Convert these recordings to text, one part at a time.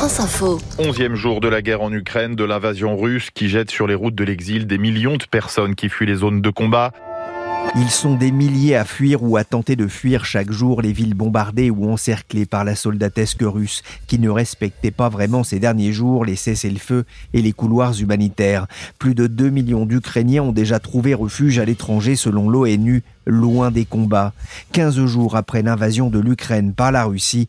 France Info. Onzième jour de la guerre en Ukraine, de l'invasion russe qui jette sur les routes de l'exil des millions de personnes qui fuient les zones de combat. Ils sont des milliers à fuir ou à tenter de fuir chaque jour les villes bombardées ou encerclées par la soldatesque russe, qui ne respectait pas vraiment ces derniers jours les cessez-le-feu et les couloirs humanitaires. Plus de 2 millions d'Ukrainiens ont déjà trouvé refuge à l'étranger selon l'ONU, loin des combats. 15 jours après l'invasion de l'Ukraine par la Russie,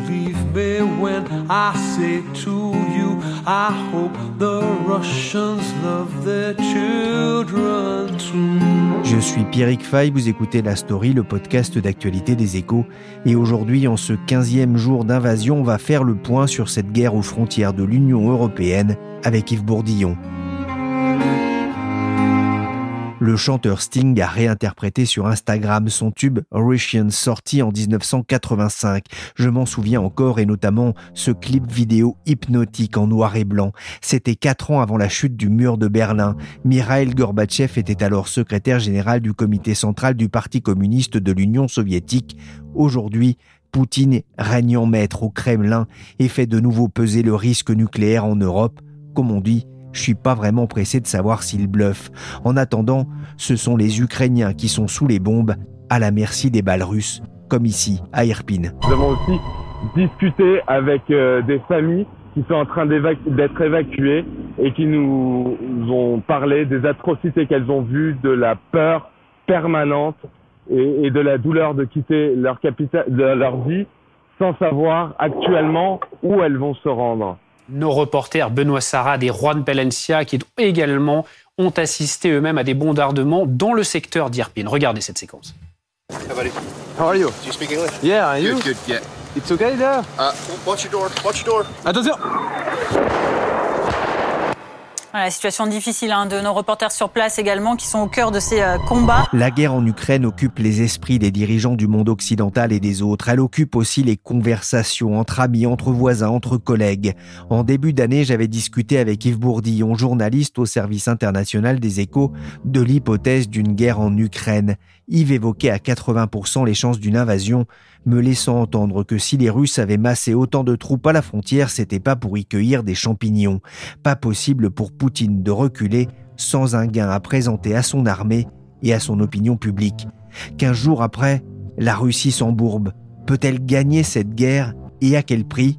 Je suis Pierrick Fay, vous écoutez La Story, le podcast d'actualité des échos. Et aujourd'hui, en ce 15e jour d'invasion, on va faire le point sur cette guerre aux frontières de l'Union européenne avec Yves Bourdillon le chanteur Sting a réinterprété sur Instagram son tube Russian sorti en 1985. Je m'en souviens encore et notamment ce clip vidéo hypnotique en noir et blanc. C'était quatre ans avant la chute du mur de Berlin. Mikhail Gorbatchev était alors secrétaire général du comité central du Parti communiste de l'Union soviétique. Aujourd'hui, Poutine règne en maître au Kremlin et fait de nouveau peser le risque nucléaire en Europe. Comme on dit, je suis pas vraiment pressé de savoir s'il bluffe. En attendant, ce sont les Ukrainiens qui sont sous les bombes, à la merci des balles russes, comme ici, à Irpin. Nous avons aussi discuté avec euh, des familles qui sont en train d'être évacuées et qui nous ont parlé des atrocités qu'elles ont vues, de la peur permanente et, de la douleur de quitter leur leur vie, sans savoir actuellement où elles vont se rendre nos reporters Benoît Sarad et Juan Palencia, qui également ont assisté eux-mêmes à des bombardements dans le secteur d'Irpin. Regardez cette séquence. How are you? Do you speak English? Yeah, you? Good, good, yeah. It's okay there? Uh, watch your door, watch your door. Attention! La situation difficile hein, de nos reporters sur place également qui sont au cœur de ces euh, combats. La guerre en Ukraine occupe les esprits des dirigeants du monde occidental et des autres. Elle occupe aussi les conversations entre amis, entre voisins, entre collègues. En début d'année, j'avais discuté avec Yves Bourdillon, journaliste au service international des échos, de l'hypothèse d'une guerre en Ukraine. Yves évoquait à 80% les chances d'une invasion, me laissant entendre que si les Russes avaient massé autant de troupes à la frontière, c'était pas pour y cueillir des champignons. Pas possible pour Poutine de reculer sans un gain à présenter à son armée et à son opinion publique. Quinze jours après, la Russie s'embourbe. Peut-elle gagner cette guerre et à quel prix?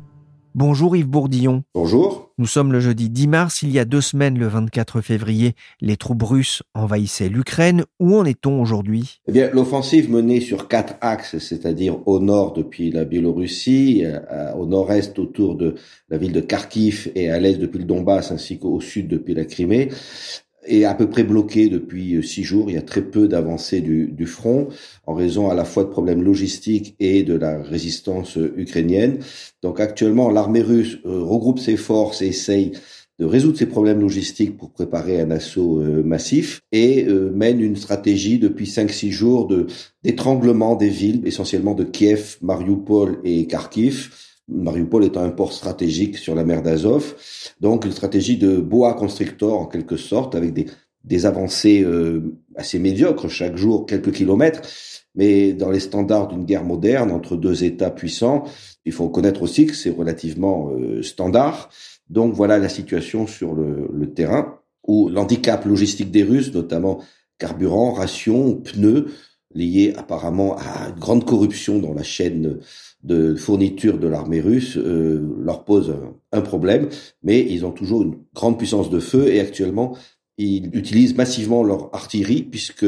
Bonjour Yves Bourdillon. Bonjour. Nous sommes le jeudi 10 mars. Il y a deux semaines, le 24 février, les troupes russes envahissaient l'Ukraine. Où en est-on aujourd'hui? Eh l'offensive menée sur quatre axes, c'est-à-dire au nord depuis la Biélorussie, au nord-est autour de la ville de Kharkiv et à l'est depuis le Donbass, ainsi qu'au sud depuis la Crimée, est à peu près bloqué depuis euh, six jours. Il y a très peu d'avancées du, du, front en raison à la fois de problèmes logistiques et de la résistance euh, ukrainienne. Donc actuellement, l'armée russe euh, regroupe ses forces et essaye de résoudre ces problèmes logistiques pour préparer un assaut massif et mène une stratégie depuis 5-6 jours de d'étranglement des villes, essentiellement de Kiev, Mariupol et Kharkiv, Mariupol étant un port stratégique sur la mer d'Azov, donc une stratégie de boa constrictor en quelque sorte, avec des, des avancées euh, assez médiocres chaque jour, quelques kilomètres, mais dans les standards d'une guerre moderne entre deux États puissants, il faut reconnaître aussi que c'est relativement euh, standard. Donc voilà la situation sur le, le terrain, où l'handicap logistique des Russes, notamment carburant, ration, pneus, lié apparemment à une grande corruption dans la chaîne de fourniture de l'armée russe euh, leur pose un, problème, mais ils ont toujours une grande puissance de feu et actuellement Ils utilisent massivement leur artillerie puisque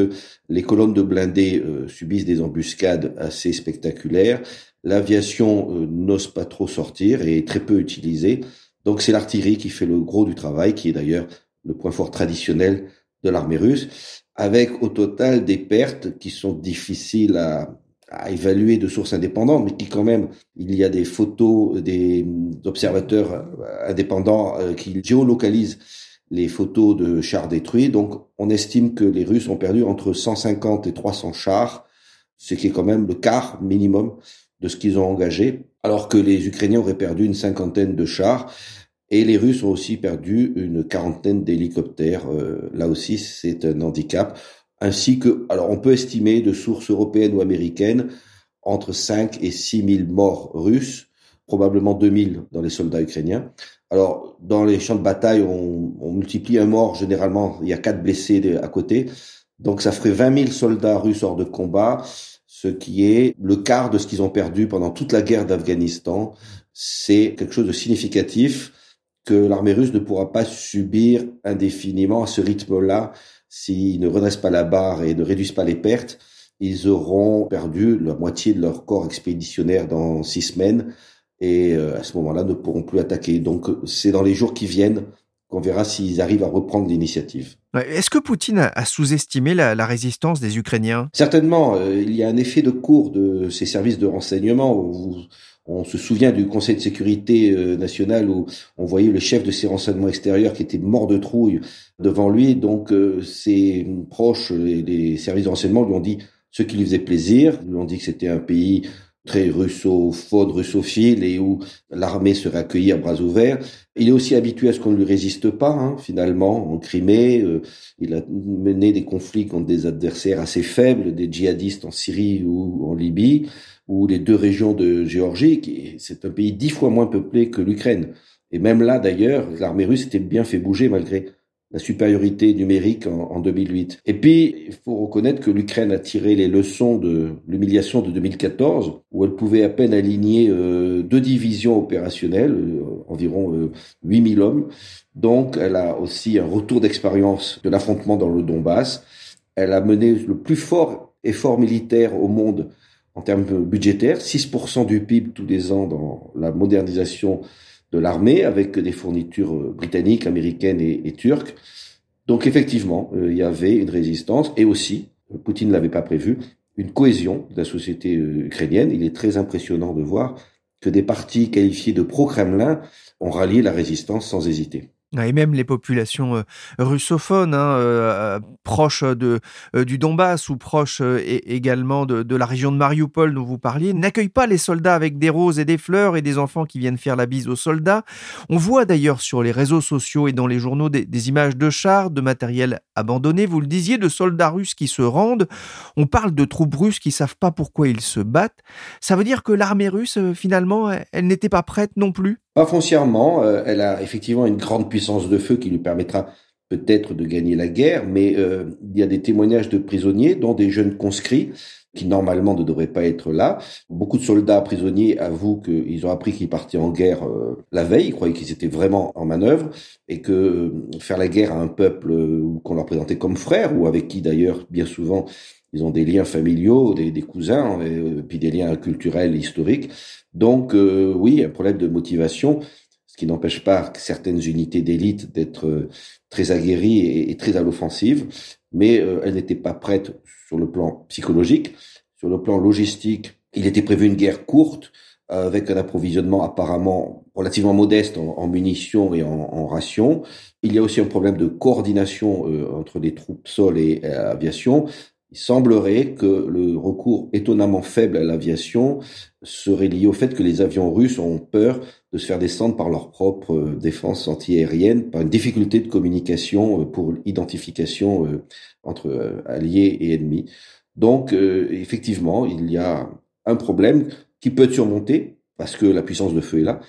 les colonnes de blindés euh, subissent des embuscades assez spectaculaires. L'aviation euh, n'ose pas trop sortir et est très peu utilisée. Donc c'est l'artillerie qui fait le gros du travail, qui est d'ailleurs le point fort traditionnel de l'armée russe, avec au total des pertes qui sont difficiles à, à évaluer de sources indépendantes, mais qui quand même, il y a des photos des observateurs indépendants qui géolocalisent les photos de chars détruits. Donc, on estime que les Russes ont perdu entre 150 et 300 chars, ce qui est quand même le quart minimum de ce qu'ils ont engagé, alors que les Ukrainiens auraient perdu une cinquantaine de chars. Et les Russes ont aussi perdu une quarantaine d'hélicoptères. Euh, là aussi, c'est un handicap. Ainsi que, alors on peut estimer de sources européennes ou américaines entre 5 et 6 000 morts russes, probablement 2 000 dans les soldats ukrainiens. Alors, dans les champs de bataille, on, multiplie un mort, généralement, il y a quatre blessés à côté. Donc, ça ferait 20 000 soldats russes hors de combat, ce qui est le quart de ce qu'ils ont perdu pendant toute la guerre d'Afghanistan. C'est quelque chose de significatif que l'armée russe ne pourra pas subir indéfiniment à ce rythme-là s'ils ne redressent pas la barre et ne réduisent pas les pertes. Ils auront perdu la moitié de leur corps expéditionnaire dans six semaines et euh, à ce moment-là ne pourront plus attaquer. Donc c'est dans les jours qui viennent qu'on verra s'ils arrivent à reprendre l'initiative. Est-ce que Poutine a sous-estimé la, résistance des Ukrainiens? Certainement. Euh, il y a un effet de cours de ces services de renseignement. On, se souvient du Conseil de sécurité euh, national où on voyait le chef de ses renseignements extérieurs qui était mort de trouille devant lui. Donc ses proches, les, les services de renseignement lui ont dit ce qui lui faisait plaisir. Ils lui ont dit que c'était un pays très russophone, russophile et où l'armée serait accueillie à bras ouverts. Il est aussi habitué à ce qu'on ne lui résiste pas, hein, finalement, en Crimée. Euh, il a mené des conflits contre des adversaires assez faibles, des djihadistes en Syrie ou en Libye, ou les deux régions de Géorgie. C'est un pays dix fois moins peuplé que l'Ukraine. Et même là, d'ailleurs, l'armée russe était bien fait bouger malgré la supériorité numérique en, 2008. Et puis, il faut reconnaître que l'Ukraine a tiré les leçons de l'humiliation de 2014, où elle pouvait à peine aligner euh, deux divisions opérationnelles, euh, environ euh, 8000 hommes. Donc, elle a aussi un retour d'expérience de l'affrontement dans le Donbass. Elle a mené le plus fort effort militaire au monde en termes budgétaires, 6% du PIB tous les ans dans la modernisation l'armée avec des fournitures euh, britanniques, américaines et, turques. Donc effectivement, euh, il y avait une résistance et aussi, euh, Poutine ne l'avait pas prévu, une cohésion de la société ukrainienne. Il est très impressionnant de voir que des partis qualifiés de pro-Kremlin ont rallié la résistance sans hésiter. Et même les populations russophones, hein, proches de, du Donbass ou proches également de, la région de Mariupol dont vous parliez, n'accueillent pas les soldats avec des roses et des fleurs et des enfants qui viennent faire la bise aux soldats. On voit d'ailleurs sur les réseaux sociaux et dans les journaux des, images de chars, de matériel abandonné, vous le disiez, de soldats russes qui se rendent. On parle de troupes russes qui savent pas pourquoi ils se battent. Ça veut dire que l'armée russe, finalement, elle n'était pas prête non plus? Pas foncièrement, euh, elle a effectivement une grande puissance de feu qui lui permettra peut-être de gagner la guerre, mais euh, il y a des témoignages de prisonniers, dont des jeunes conscrits, qui normalement ne devraient pas être là. Beaucoup de soldats prisonniers avouent qu'ils ont appris qu'ils partaient en guerre euh, la veille, ils croyaient qu'ils étaient vraiment en manœuvre, et que faire la guerre à un peuple qu'on leur présentait comme frère, ou avec qui d'ailleurs bien souvent ils ont des liens familiaux, des, cousins, et, puis des liens culturels, historiques, donc euh, oui, un problème de motivation, ce qui n'empêche pas certaines unités d'élite d'être euh, très aguerries et, très à l'offensive, mais euh, elles n'étaient pas prêtes sur le plan psychologique. Sur le plan logistique, il était prévu une guerre courte avec un approvisionnement apparemment relativement modeste en, munitions et en, rations. Il y a aussi un problème de coordination entre les troupes sol et aviation. Il semblerait que le recours étonnamment faible à l'aviation serait lié au fait que les avions russes ont peur de se faire descendre par leur propre euh, défense antiaérienne, par une difficulté de communication euh, pour l'identification euh, entre alliés et ennemis. Donc, effectivement, il y a un problème qui peut être surmonté parce que la puissance de feu est là,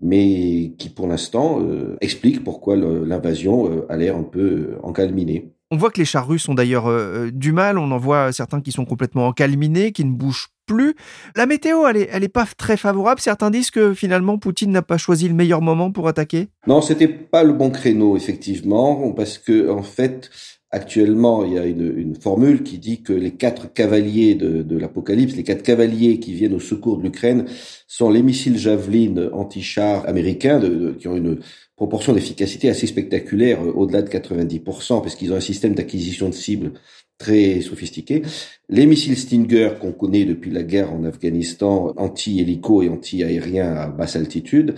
mais qui pour l'instant explique pourquoi l'invasion a l'air un peu encalminée. On voit que les chars russes ont d'ailleurs euh, du mal. On en voit certains qui sont complètement encalminés, qui ne bougent plus. La météo, elle est, pas très favorable. Certains disent que finalement Poutine n'a pas choisi le meilleur moment pour attaquer. Non, c'était pas le bon créneau effectivement, parce que en fait, Actuellement, il y a une, formule qui dit que les quatre cavaliers de, l'Apocalypse, les quatre cavaliers qui viennent au secours de l'Ukraine, sont les missiles Javelin anti-chars américains qui ont une proportion d'efficacité assez spectaculaire, euh, au-delà de 90%, parce qu'ils ont un système d'acquisition de cibles très sophistiqué. Les missiles Stinger qu'on connaît depuis la guerre en Afghanistan, anti-hélico et anti-aérien à basse altitude.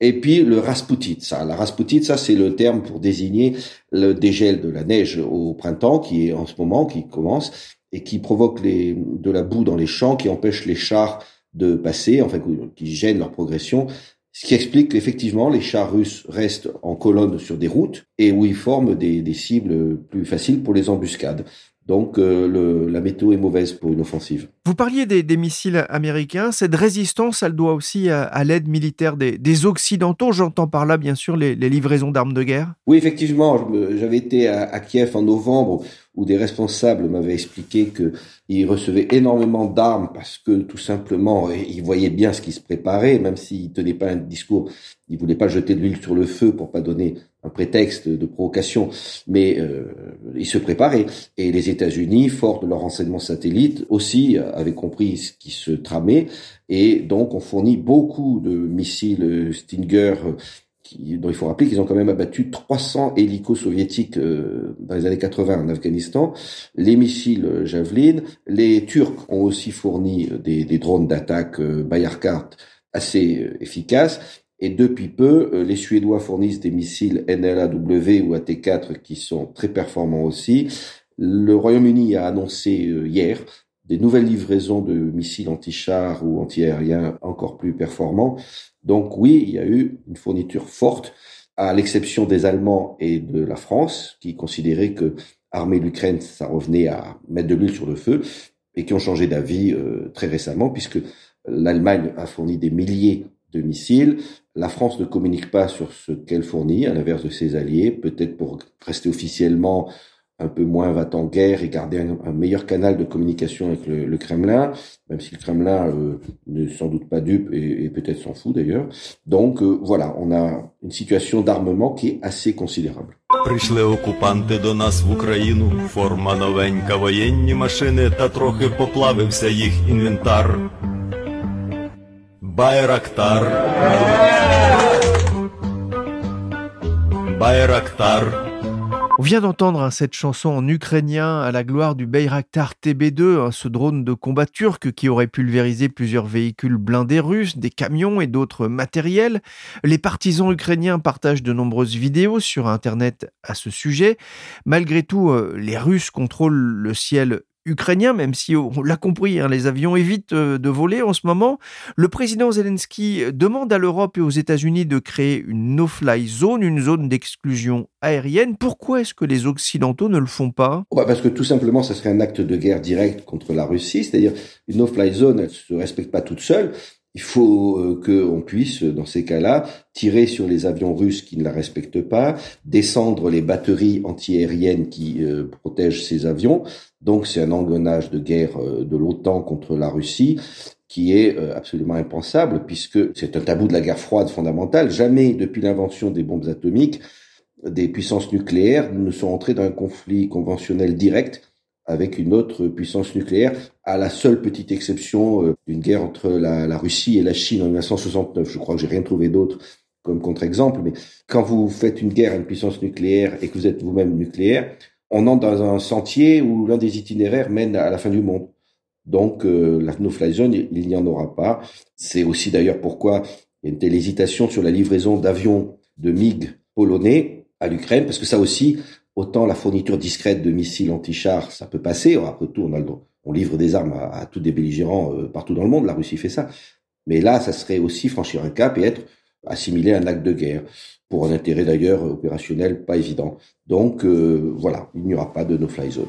Et puis le Rasputitsa. La Rasputitsa, c'est le terme pour désigner le dégel de la neige au printemps, qui est en ce moment, qui commence, et qui provoque de la boue dans les champs, qui empêche les chars de passer, enfin qui gêne leur progression. Ce qui explique qu'effectivement, les chars russes restent en colonne sur des routes et où ils forment des, cibles plus faciles pour les embuscades. Donc euh, la météo est mauvaise pour une offensive. Vous parliez des, missiles américains. Cette résistance, elle doit aussi à, l'aide militaire des, Occidentaux. J'entends par là, bien sûr, les, livraisons d'armes de guerre. Oui, effectivement. J'avais été à, Kiev en novembre où des responsables m'avaient expliqué qu'ils recevaient énormément d'armes parce que tout simplement, ils voyaient bien ce qui se préparait, même s'ils tenaient pas un discours, ils voulaient pas jeter de l'huile sur le feu pour pas donner un prétexte de provocation, mais euh, ils se préparaient. Et les États-Unis, forts de leur renseignement satellite, aussi avaient compris ce qui se tramait, et donc on fournit beaucoup de missiles Stinger dont il faut rappeler qu'ils ont quand même abattu 300 hélicos soviétiques euh, dans les années 80 en Afghanistan, les missiles Javelin, les Turcs ont aussi fourni des, des drones d'attaque euh, Bayarkart assez euh, efficaces, et depuis peu, euh, les Suédois fournissent des missiles NLAW ou AT4 qui sont très performants aussi. Le Royaume-Uni a annoncé hier des nouvelles livraisons de missiles anti-chars ou anti-aériens encore plus performants. Donc oui, il y a eu une fourniture forte, à l'exception des Allemands et de la France, qui considéraient que armer l'Ukraine, ça revenait à mettre de l'huile sur le feu, et qui ont changé d'avis euh, très récemment, puisque l'Allemagne a fourni des milliers de missiles. La France ne communique pas sur ce qu'elle fournit, à l'inverse de ses alliés, peut-être pour rester officiellement un peu moins va en guerre et garder un, un, meilleur canal de communication avec le, le Kremlin, même si le Kremlin euh, n'est sans doute pas dupe et, et peut-être s'en fout d'ailleurs. Donc euh, voilà, on a une situation d'armement qui est assez considérable. Прийшли окупанти до нас в Україну, форма новенька, воєнні машини, та трохи поплавився їх інвентар. Байрактар. Байрактар. On vient d'entendre cette chanson en ukrainien à la gloire du Bayraktar TB2, ce drone de combat turc qui aurait pulvérisé plusieurs véhicules blindés russes, des camions et d'autres matériels. Les partisans ukrainiens partagent de nombreuses vidéos sur Internet à ce sujet. Malgré tout, euh, les Russes contrôlent le ciel ukrainien, même si on l'a compris, hein, les avions évitent euh, de voler en ce moment. Le président Zelensky demande à l'Europe et aux États-Unis de créer une no-fly zone, une zone d'exclusion aérienne. Pourquoi est-ce que les Occidentaux ne le font pas? Parce que tout simplement, ça serait un acte de guerre direct contre la Russie. C'est-à-dire, une no-fly zone, elle ne se respecte pas toute seule. Il faut euh, qu'on puisse, dans ces cas-là, tirer sur les avions russes qui ne la respectent pas, descendre les batteries antiaériennes qui euh, protègent ces avions. Donc c'est un engrenage de guerre euh, de l'OTAN contre la Russie qui est euh, absolument impensable puisque c'est un tabou de la guerre froide fondamentale. Jamais depuis l'invention des bombes atomiques, des puissances nucléaires ne sont entrées dans un conflit conventionnel direct avec une autre puissance nucléaire, à la seule petite exception euh, d'une guerre entre la, Russie et la Chine en 1969. Je crois que j'ai rien trouvé d'autre comme contre-exemple, mais quand vous faites une guerre à une puissance nucléaire et que vous êtes vous-même nucléaire, on entre dans un sentier où l'un des itinéraires mène à la fin du monde. Donc euh, la no-fly zone, il n'y en aura pas. C'est aussi d'ailleurs pourquoi il y a une telle hésitation sur la livraison d'avions de MiG polonais à l'Ukraine, parce que ça aussi, autant la fourniture discrète de missiles anti-chars, ça peut passer. Après tout, on, a on livre des armes à, à tous des belligérants euh, partout dans le monde. La Russie fait ça. Mais là, ça serait aussi franchir un cap et être assimilé à un acte de guerre, pour un intérêt d'ailleurs opérationnel pas évident. Donc euh, voilà, il n'y aura pas de no-fly zone.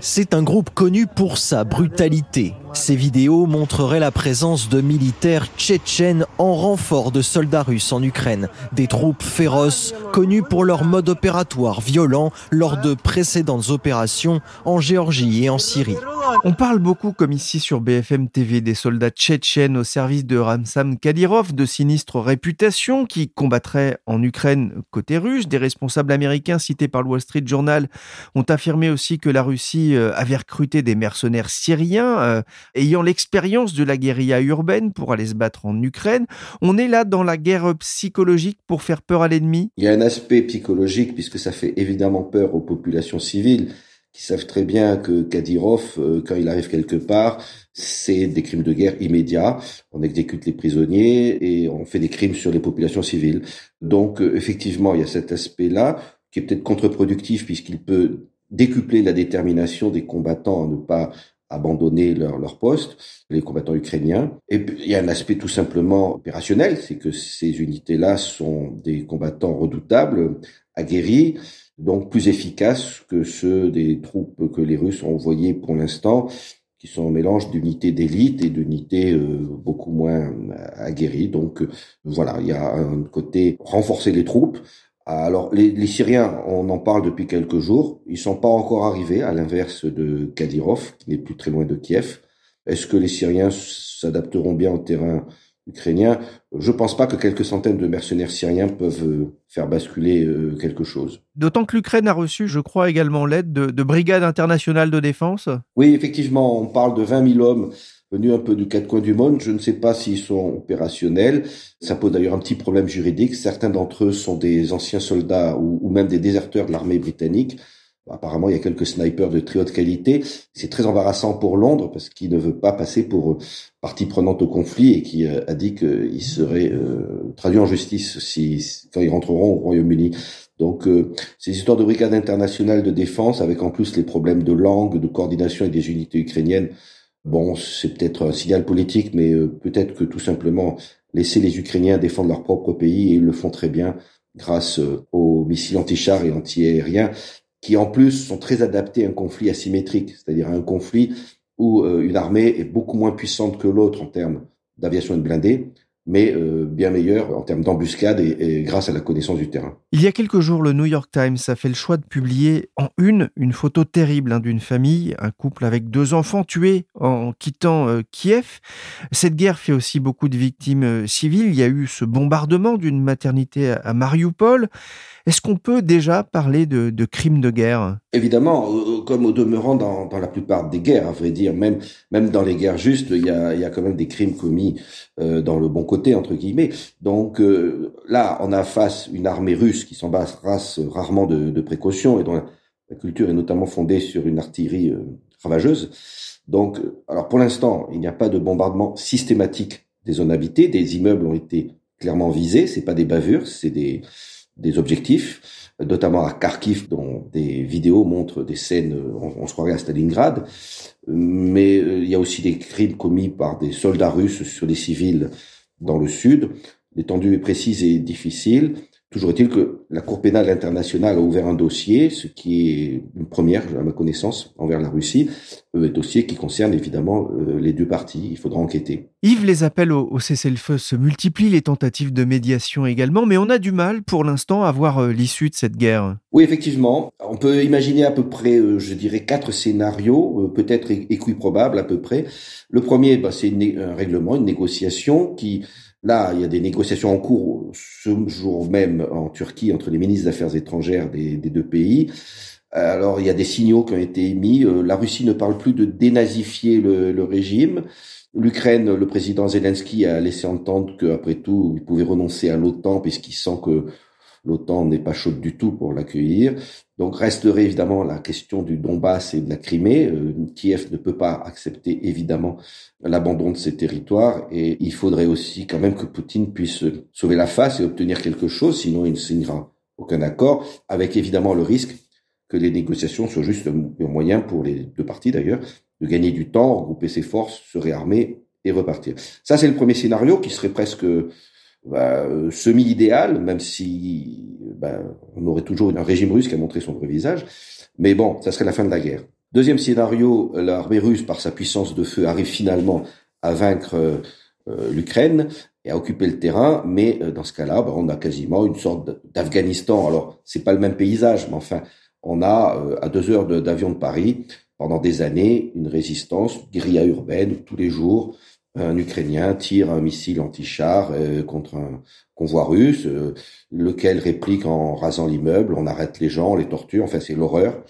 C'est un groupe connu pour sa brutalité. Ces vidéos montreraient la présence de militaires tchétchènes en renfort de soldats russes en Ukraine. Des troupes féroces connues pour leur mode opératoire violent lors de précédentes opérations en Géorgie et en Syrie. On parle beaucoup, comme ici sur BFM TV, des soldats tchétchènes au service de Ramsam Kadyrov, de sinistre réputation, qui combattraient en Ukraine côté russe. Des responsables américains cités par le Wall Street Journal ont affirmé aussi que la Russie euh, avait recruté des mercenaires syriens euh, ayant l'expérience de la guérilla urbaine pour aller se battre en Ukraine. On est là dans la guerre psychologique pour faire peur à l'ennemi Il y a un aspect psychologique puisque ça fait évidemment peur aux populations civiles qui savent très bien que Kadyrov, euh, quand il arrive quelque part, c'est des crimes de guerre immédiats. On exécute les prisonniers et on fait des crimes sur les populations civiles. Donc, euh, effectivement, il y a cet aspect-là qui est peut-être contre-productif puisqu'il peut décupler la détermination des combattants à ne pas abandonner leur, leur poste, les combattants ukrainiens. Et il y a un aspect tout simplement opérationnel, c'est que ces unités-là sont des combattants redoutables, aguerris, donc plus efficaces que ceux des troupes que les Russes ont envoyées pour l'instant, qui sont un mélange d'unités d'élite et d'unités euh, beaucoup moins aguerries. Donc euh, voilà, il y a un côté renforcer les troupes. Alors les, les, Syriens, on en parle depuis quelques jours, ils sont pas encore arrivés, à l'inverse de Kadyrov, qui n'est plus très loin de Kiev. Est-ce que les Syriens s'adapteront bien au terrain ukrainien, je pense pas que quelques centaines de mercenaires syriens peuvent euh, faire basculer euh, quelque chose. D'autant que l'Ukraine a reçu, je crois, également l'aide de, de brigades internationales de défense. Oui, effectivement, on parle de 20 000 hommes venus un peu du quatre coins du monde. Je ne sais pas s'ils sont opérationnels. Ça pose d'ailleurs un petit problème juridique. Certains d'entre eux sont des anciens soldats ou, même des déserteurs de l'armée britannique. Apparemment, il y a quelques snipers de très haute qualité. C'est très embarrassant pour Londres parce qu'il ne veut pas passer pour euh, partie prenante au conflit et qui euh, a dit qu'il serait euh, traduit en justice si, quand ils rentreront au Royaume-Uni. Donc, euh, ces histoires de brigades internationales de défense, avec en plus les problèmes de langue, de coordination et des unités ukrainiennes, bon, c'est peut-être un signal politique, mais peut-être que tout simplement laisser les Ukrainiens défendre leur propre pays et ils le font très bien grâce aux missiles anti-chars et anti-aériens qui en plus sont très adaptés à un conflit asymétrique, c'est-à-dire à un conflit où euh, une armée est beaucoup moins puissante que l'autre en termes d'aviation et de blindés, mais euh, bien meilleure en termes d'embuscade et, et, grâce à la connaissance du terrain. Il y a quelques jours, le New York Times a fait le choix de publier en une une photo terrible hein, d'une famille, un couple avec deux enfants tués en quittant euh, Kiev. Cette guerre fait aussi beaucoup de victimes euh, civiles. Il y a eu ce bombardement d'une maternité à Mariupol. Est-ce qu'on peut déjà parler de, de crimes de guerre? Évidemment, euh, comme au demeurant dans, la plupart des guerres, à vrai dire, même même dans les guerres justes, il y a, y a quand même des crimes commis euh, dans le bon côté entre guillemets. Donc euh, là, on a face une armée russe qui s'embarrasse rarement de, précautions et dont la, la, culture est notamment fondée sur une artillerie euh, ravageuse. Donc, alors pour l'instant, il n'y a pas de bombardement systématique des zones habitées. Des immeubles ont été clairement visés. C'est pas des bavures, c'est des des objectifs, notamment à Kharkiv, dont des vidéos montrent des scènes, on, se croirait à Stalingrad, mais il y a aussi des crimes commis par des soldats russes sur des civils dans le sud. L'étendue est précise et difficile. Toujours est-il que la Cour pénale internationale a ouvert un dossier, ce qui est une première, à ma connaissance, envers la Russie, un dossier qui concerne évidemment euh, les deux parties. Il faudra enquêter. Yves, les appels au, au cessez-le-feu se multiplient, les tentatives de médiation également, mais on a du mal pour l'instant à voir euh, l'issue de cette guerre. Oui, effectivement. On peut imaginer à peu près, euh, je dirais, quatre scénarios, euh, peut-être équiprobables à peu près. Le premier, bah, c'est un règlement, une négociation qui Là, il y a des négociations en cours ce jour même en Turquie entre les ministres des Affaires étrangères des, deux pays. Alors, il y a des signaux qui ont été émis. Euh, la Russie ne parle plus de dénazifier le, le régime. L'Ukraine, le président Zelensky a laissé entendre qu'après tout, il pouvait renoncer à l'OTAN puisqu'il sent que l'OTAN n'est pas chaude du tout pour l'accueillir. Donc resterait évidemment la question du Donbass et de la Crimée. Euh, Kiev ne peut pas accepter évidemment l'abandon de ces territoires et il faudrait aussi quand même que Poutine puisse sauver la face et obtenir quelque chose, sinon il ne signera aucun accord, avec évidemment le risque que les négociations soient juste un moyen pour les deux parties d'ailleurs de gagner du temps, regrouper ses forces, se réarmer et repartir. Ça c'est le premier scénario qui serait presque bah, semi-idéal, même si bah, on aurait toujours un régime russe qui a montré son vrai visage. Mais bon, ça serait la fin de la guerre. Deuxième scénario, l'armée russe, par sa puissance de feu, arrive finalement à vaincre euh, l'Ukraine et à occuper le terrain, mais euh, dans ce cas-là, bah, on a quasiment une sorte d'Afghanistan. Alors, c'est pas le même paysage, mais enfin, on a euh, à deux heures d'avion de, Paris pendant des années une résistance, guérilla urbaine tous les jours. Un Ukrainien tire un missile anti-char contre un convoi russe, lequel réplique en rasant l'immeuble, on arrête les gens, on les torture, enfin c'est l'horreur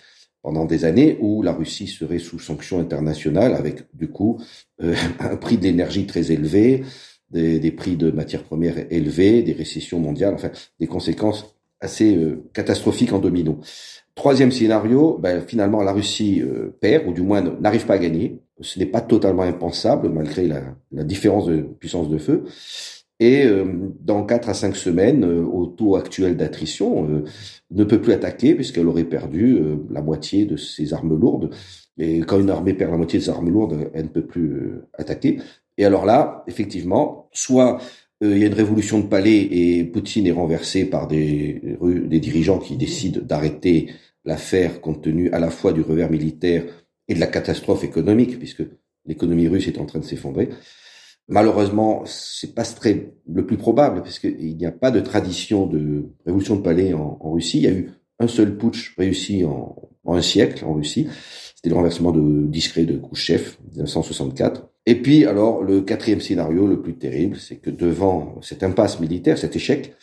pendant des années où la Russie serait sous sanctions internationales avec du coup euh, un prix de l'énergie très élevé, des, des, prix de matières premières élevés, des récessions mondiales, enfin des conséquences assez euh, catastrophiques en domino. Troisième scénario, ben, finalement la Russie euh, perd ou du moins n'arrive pas à gagner. Ce n'est pas totalement impensable malgré la, la différence de puissance de feu et euh, dans 4 à 5 semaines, euh, au taux actuel d'attrition, euh, ne peut plus attaquer puisqu'elle aurait perdu la moitié de ses armes lourdes. Et quand une armée perd la moitié de ses armes lourdes, elle ne peut plus attaquer. Et alors là, effectivement, soit il y a une révolution de palais et Poutine est renversé par des, des dirigeants qui décident d'arrêter l'affaire compte tenu à la fois du revers militaire et de la catastrophe économique, puisque l'économie russe est en train de s'effondrer. Malheureusement, c'est pas très le plus probable, parce qu'il n'y a pas de tradition de révolution de palais en, Russie. Il y a eu un seul putsch réussi en, un siècle en Russie. C'était le renversement de discret de Khrouchtchev, 1964. Et puis, alors, le quatrième scénario, le plus terrible, c'est que devant cette impasse militaire, cet échec,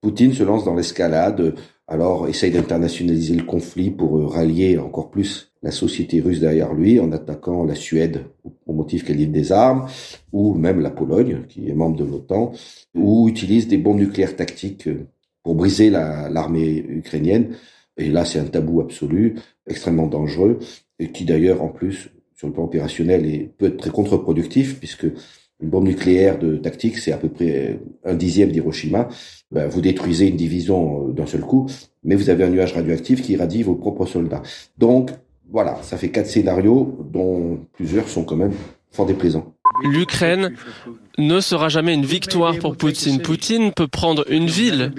Poutine se lance dans l'escalade, alors essaye d'internationaliser le conflit pour rallier encore plus la société russe derrière lui en attaquant la Suède au motif qu'elle livre des armes, ou même la Pologne, qui est membre de l'OTAN, ou utilise des bombes nucléaires tactiques pour briser l'armée ukrainienne. Et là, c'est un tabou absolu, extrêmement dangereux, et qui d'ailleurs, en plus, sur le plan opérationnel, est, peut être très contre-productif, puisque une bombe nucléaire de tactique, c'est à peu près un dixième d'Hiroshima. Ben, vous détruisez une division d'un seul coup, mais vous avez un nuage radioactif qui irradie vos propres soldats. Donc, voilà, ça fait quatre scénarios dont plusieurs sont quand même fort déplaisants. L'Ukraine ne sera jamais une victoire pour Poutine. Poutine peut prendre une ville,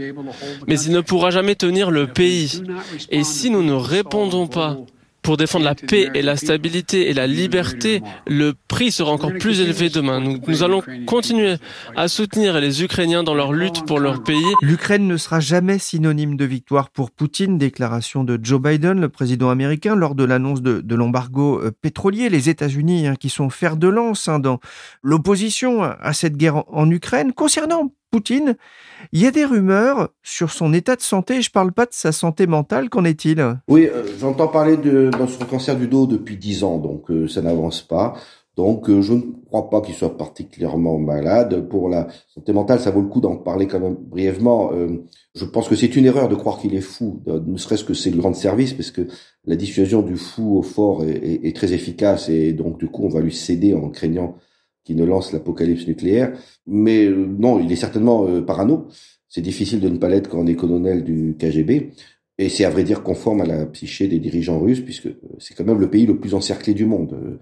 mais il ne pourra jamais tenir le pays. Et si nous ne répondons pas pour défendre la paix et la stabilité et la liberté, le prix sera encore plus élevé demain. Nous, allons continuer à soutenir les Ukrainiens dans leur lutte pour leur pays. L'Ukraine ne sera jamais synonyme de victoire pour Poutine, déclaration de Joe Biden, le président américain, lors de l'annonce de, l'embargo euh, pétrolier. Les États-Unis hein, qui sont fer de lance hein, dans l'opposition à cette guerre en Ukraine. Concernant Poutine, il y a des rumeurs sur son état de santé. Je ne parle pas de sa santé mentale. Qu'en est-il? Oui, euh, j'entends parler de son cancer du dos depuis dix ans, donc euh, ça n'avance pas. Donc euh, je ne crois pas qu'il soit particulièrement malade. Pour la santé mentale, ça vaut le coup d'en parler quand même brièvement. je pense que c'est une erreur de croire qu'il est fou, ne serait-ce que c'est le grand service, parce que la dissuasion du fou au fort est très efficace et donc du coup on va lui céder en craignant qui ne lance l'apocalypse nucléaire. Mais euh, non, il est certainement euh, parano. C'est difficile de ne pas l'être quand on est colonel du KGB. Et c'est à vrai dire conforme à la psyché des dirigeants russes, puisque euh, c'est quand même le pays le plus encerclé du monde.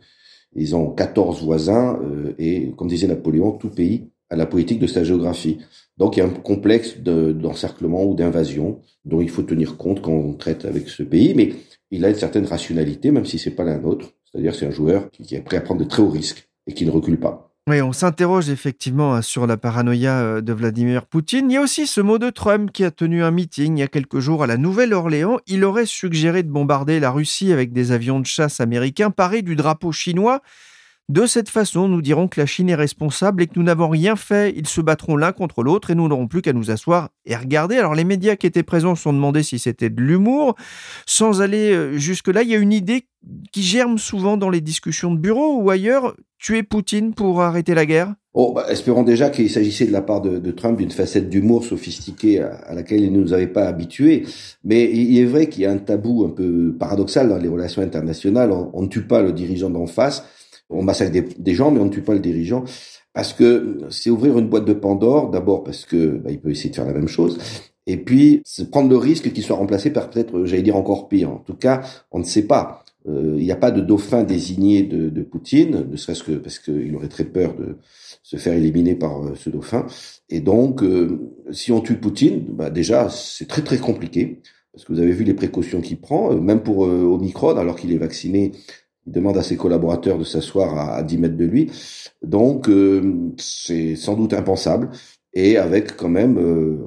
Ils ont 14 voisins, et comme disait Napoléon, tout pays a la politique de sa géographie. Donc il y a un complexe d'encerclement ou d'invasion dont il faut tenir compte quand on traite avec ce pays, mais il a une certaine rationalité, même si c'est pas la nôtre. C'est-à-dire c'est un joueur qui est prêt à prendre de très hauts risques et qui ne recule pas. Oui, on s'interroge effectivement hein, sur la paranoïa euh, de Vladimir Poutine. Il y a aussi ce mot de Trump qui a tenu un meeting il y a quelques jours à la Nouvelle-Orléans. Il aurait suggéré de bombarder la Russie avec des avions de chasse américains parés du drapeau chinois. De cette façon, nous dirons que la Chine est responsable et que nous n'avons rien fait. Ils se battront l'un contre l'autre et nous n'aurons plus qu'à nous asseoir et regarder. Alors les médias qui étaient présents se sont demandé si c'était de l'humour. Sans aller euh, jusque-là, il y a une idée qui germe souvent dans les discussions de bureau ou ailleurs, tuer Poutine pour arrêter la guerre? Oh, bah, espérons déjà qu'il s'agissait de la part de, Trump d'une facette d'humour sophistiquée à, laquelle il ne nous avait pas habitués. Mais il est vrai qu'il y a un tabou un peu paradoxal dans les relations internationales. on ne tue pas le dirigeant d'en face on massacre des, gens, mais on ne tue pas le dirigeant. Parce que c'est ouvrir une boîte de Pandore, d'abord parce que bah, il peut essayer de faire la même chose, et puis c'est prendre le risque qu'il soit remplacé par peut-être, j'allais dire encore pire. En tout cas, on ne sait pas. Euh, il n'y a pas de dauphin désigné de, de Poutine, ne serait-ce que parce qu'il aurait très peur de se faire éliminer par euh, ce dauphin. Et donc, euh, si on tue Poutine, bah déjà, c'est très très compliqué. parce que vous avez vu les précautions qu'il prend, même pour Omicron, alors qu'il est vacciné, il demande à ses collaborateurs de s'asseoir à, à 10 mètres de lui. Donc, c'est sans doute impensable et avec quand même euh,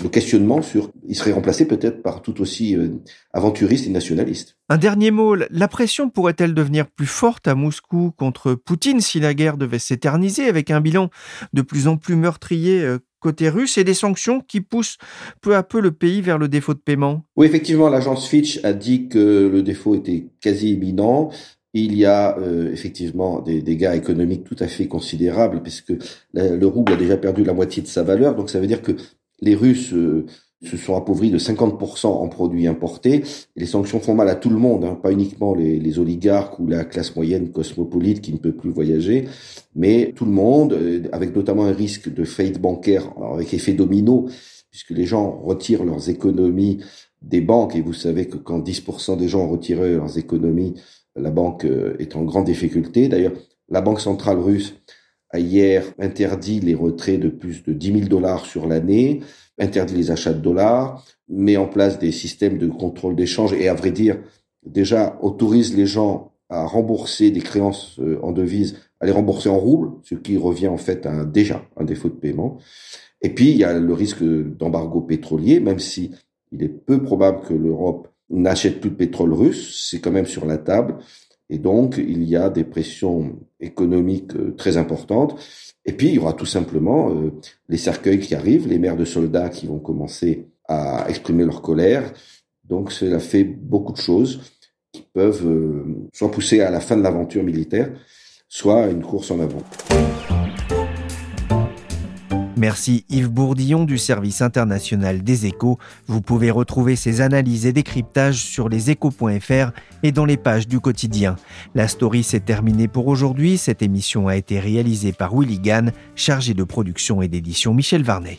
le questionnement sur il serait remplacé peut-être par tout aussi euh, aventuriste et nationaliste. Un dernier mot, la pression pourrait-elle devenir plus forte à Moscou contre Poutine si la guerre devait s'éterniser avec un bilan de plus en plus meurtrier euh, côté russe et des sanctions qui poussent peu à peu le pays vers le défaut de paiement Oui, effectivement, l'agence Fitch a dit que le défaut était quasi imminent. Il y a euh, effectivement des dégâts économiques tout à fait considérables, puisque le rouble a déjà perdu la moitié de sa valeur. Donc ça veut dire que les Russes euh, se sont appauvris de 50% en produits importés. les sanctions font mal à tout le monde, hein, pas uniquement les, oligarques ou la classe moyenne cosmopolite qui ne peut plus voyager, mais tout le monde, euh, avec notamment un risque de faillite bancaire avec effet domino, puisque les gens retirent leurs économies des banques, et vous savez que quand 10% des gens retirent leurs économies, la banque euh, est en grande difficulté. D'ailleurs, la Banque centrale russe a hier interdit les retraits de plus de 10 000 dollars sur l'année, interdit les achats de dollars, met en place des systèmes de contrôle d'échange et, à vrai dire, déjà autorise les gens à rembourser des créances euh, en devises, à les rembourser en roubles, ce qui revient en fait à un, déjà un défaut de paiement. Et puis, il y a le risque d'embargo pétrolier, même si il est peu probable que l'Europe n'achète plus de pétrole russe, c'est quand même sur la table. Et donc, il y a des pressions économiques euh, très importantes. Et puis, il y aura tout simplement euh, les cercueils qui arrivent, les mères de soldats qui vont commencer à exprimer leur colère. Donc, cela fait beaucoup de choses qui peuvent euh, soit pousser à la fin de l'aventure militaire, soit une course en avant. Merci Yves Bourdillon du service international des échos. Vous pouvez retrouver ces analyses et décryptages sur leséchos.fr et dans les pages du quotidien. La story s'est terminée pour aujourd'hui. Cette émission a été réalisée par Willy Gann, chargé de production et d'édition Michel Varnet.